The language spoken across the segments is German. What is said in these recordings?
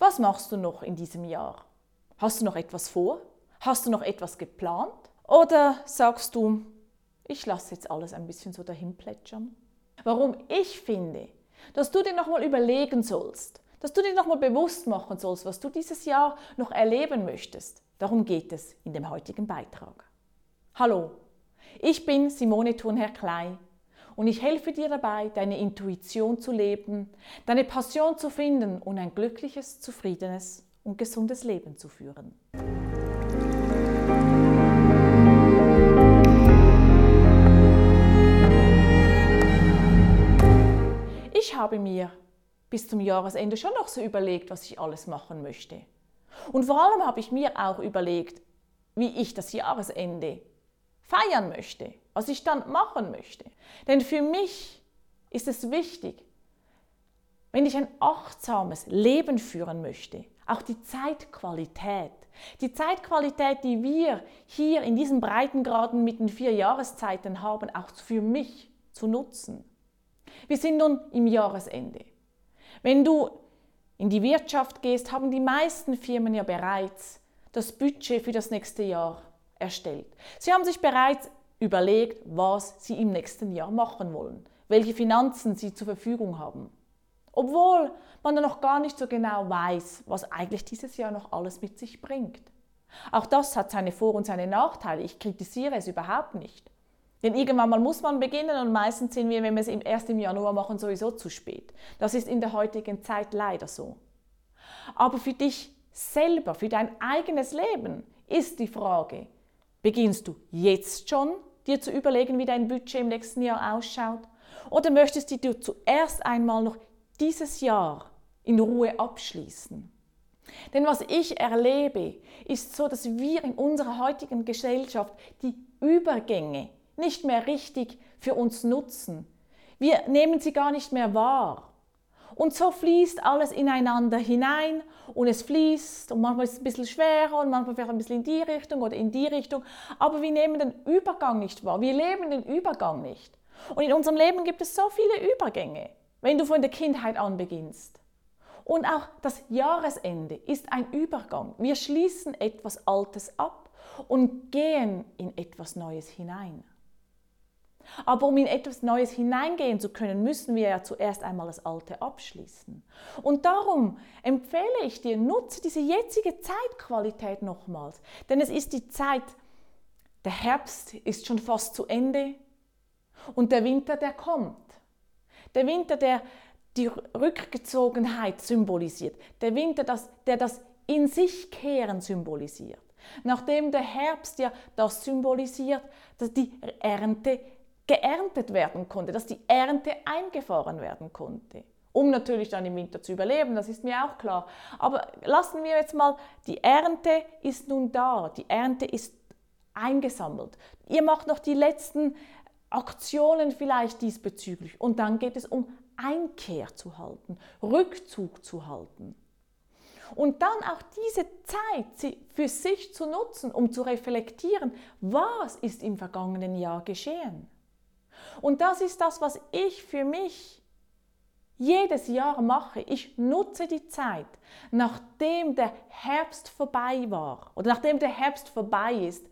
Was machst du noch in diesem Jahr? Hast du noch etwas vor? Hast du noch etwas geplant? Oder sagst du, ich lasse jetzt alles ein bisschen so dahin plätschern? Warum ich finde, dass du dir nochmal überlegen sollst, dass du dir nochmal bewusst machen sollst, was du dieses Jahr noch erleben möchtest. Darum geht es in dem heutigen Beitrag. Hallo, ich bin Simone Thurnherr Klei und ich helfe dir dabei, deine Intuition zu leben, deine Passion zu finden und ein glückliches, zufriedenes und gesundes Leben zu führen. Ich habe mir bis zum Jahresende schon noch so überlegt, was ich alles machen möchte. Und vor allem habe ich mir auch überlegt, wie ich das Jahresende feiern möchte, was ich dann machen möchte. Denn für mich ist es wichtig, wenn ich ein achtsames Leben führen möchte, auch die Zeitqualität. Die Zeitqualität, die wir hier in diesen Breitengraden mit den vier Jahreszeiten haben, auch für mich zu nutzen. Wir sind nun im Jahresende. Wenn du in die Wirtschaft gehst, haben die meisten Firmen ja bereits das Budget für das nächste Jahr erstellt. Sie haben sich bereits überlegt, was sie im nächsten Jahr machen wollen, welche Finanzen sie zur Verfügung haben. Obwohl man noch gar nicht so genau weiß, was eigentlich dieses Jahr noch alles mit sich bringt. Auch das hat seine Vor- und seine Nachteile. Ich kritisiere es überhaupt nicht. Denn irgendwann mal muss man beginnen und meistens sind wir, wenn wir es erst im Januar machen, sowieso zu spät. Das ist in der heutigen Zeit leider so. Aber für dich selber, für dein eigenes Leben ist die Frage, beginnst du jetzt schon dir zu überlegen, wie dein Budget im nächsten Jahr ausschaut? Oder möchtest du zuerst einmal noch dieses Jahr in Ruhe abschließen? Denn was ich erlebe, ist so, dass wir in unserer heutigen Gesellschaft die Übergänge nicht mehr richtig für uns nutzen. Wir nehmen sie gar nicht mehr wahr. Und so fließt alles ineinander hinein und es fließt und manchmal ist es ein bisschen schwerer und manchmal vielleicht ein bisschen in die Richtung oder in die Richtung. Aber wir nehmen den Übergang nicht wahr. Wir leben den Übergang nicht. Und in unserem Leben gibt es so viele Übergänge, wenn du von der Kindheit an beginnst. Und auch das Jahresende ist ein Übergang. Wir schließen etwas Altes ab und gehen in etwas Neues hinein. Aber um in etwas Neues hineingehen zu können, müssen wir ja zuerst einmal das Alte abschließen. Und darum empfehle ich dir, nutze diese jetzige Zeitqualität nochmals. Denn es ist die Zeit, der Herbst ist schon fast zu Ende und der Winter, der kommt. Der Winter, der die Rückgezogenheit symbolisiert. Der Winter, der das in sich kehren symbolisiert. Nachdem der Herbst ja das symbolisiert, dass die Ernte geerntet werden konnte, dass die Ernte eingefahren werden konnte. Um natürlich dann im Winter zu überleben, das ist mir auch klar. Aber lassen wir jetzt mal, die Ernte ist nun da, die Ernte ist eingesammelt. Ihr macht noch die letzten Aktionen vielleicht diesbezüglich und dann geht es um Einkehr zu halten, Rückzug zu halten. Und dann auch diese Zeit für sich zu nutzen, um zu reflektieren, was ist im vergangenen Jahr geschehen. Und das ist das, was ich für mich jedes Jahr mache. Ich nutze die Zeit, nachdem der Herbst vorbei war oder nachdem der Herbst vorbei ist.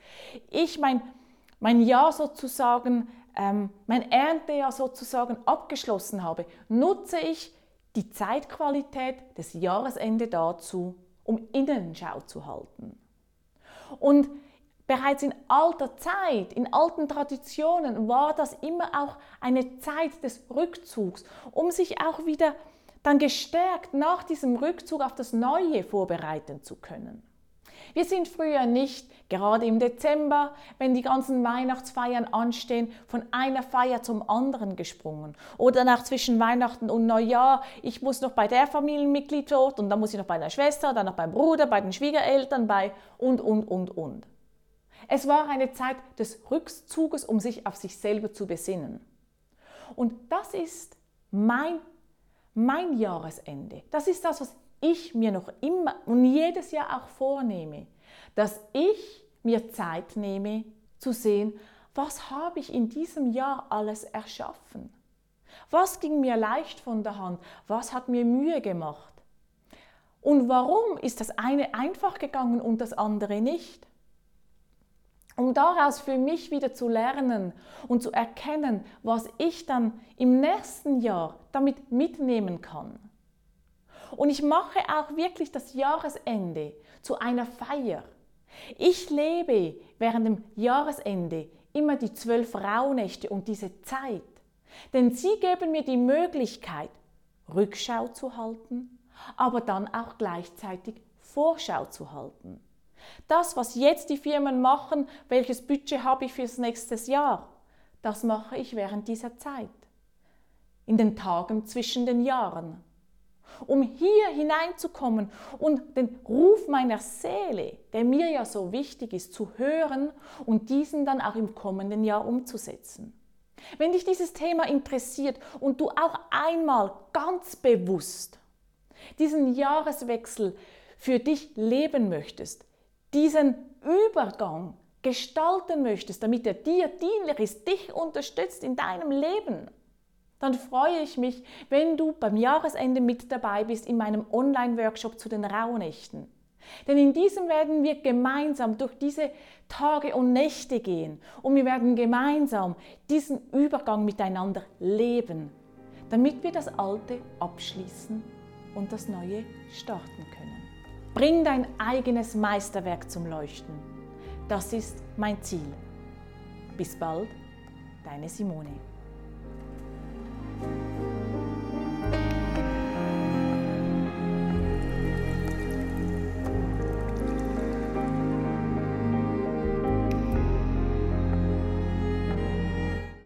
Ich mein, mein Jahr sozusagen, ähm, mein Erntejahr sozusagen abgeschlossen habe, nutze ich die Zeitqualität des Jahresende dazu, um Innenschau zu halten. Und Bereits in alter Zeit, in alten Traditionen war das immer auch eine Zeit des Rückzugs, um sich auch wieder dann gestärkt nach diesem Rückzug auf das Neue vorbereiten zu können. Wir sind früher nicht, gerade im Dezember, wenn die ganzen Weihnachtsfeiern anstehen, von einer Feier zum anderen gesprungen. Oder nach zwischen Weihnachten und Neujahr, ich muss noch bei der Familienmitglied dort und dann muss ich noch bei der Schwester, dann noch beim Bruder, bei den Schwiegereltern, bei und, und, und, und. Es war eine Zeit des Rückzuges, um sich auf sich selber zu besinnen. Und das ist mein, mein Jahresende. Das ist das, was ich mir noch immer und jedes Jahr auch vornehme, dass ich mir Zeit nehme zu sehen, was habe ich in diesem Jahr alles erschaffen? Was ging mir leicht von der Hand? Was hat mir Mühe gemacht? Und warum ist das eine einfach gegangen und das andere nicht? Um daraus für mich wieder zu lernen und zu erkennen, was ich dann im nächsten Jahr damit mitnehmen kann. Und ich mache auch wirklich das Jahresende zu einer Feier. Ich lebe während dem Jahresende immer die zwölf Rauhnächte und diese Zeit. Denn sie geben mir die Möglichkeit, Rückschau zu halten, aber dann auch gleichzeitig Vorschau zu halten. Das, was jetzt die Firmen machen, welches Budget habe ich fürs nächste Jahr, das mache ich während dieser Zeit. In den Tagen zwischen den Jahren. Um hier hineinzukommen und den Ruf meiner Seele, der mir ja so wichtig ist, zu hören und diesen dann auch im kommenden Jahr umzusetzen. Wenn dich dieses Thema interessiert und du auch einmal ganz bewusst diesen Jahreswechsel für dich leben möchtest, diesen Übergang gestalten möchtest, damit er dir dienlich ist, dich unterstützt in deinem Leben, dann freue ich mich, wenn du beim Jahresende mit dabei bist in meinem Online-Workshop zu den Rauhnächten. Denn in diesem werden wir gemeinsam durch diese Tage und Nächte gehen und wir werden gemeinsam diesen Übergang miteinander leben, damit wir das Alte abschließen und das Neue starten können. Bring dein eigenes Meisterwerk zum Leuchten. Das ist mein Ziel. Bis bald, deine Simone.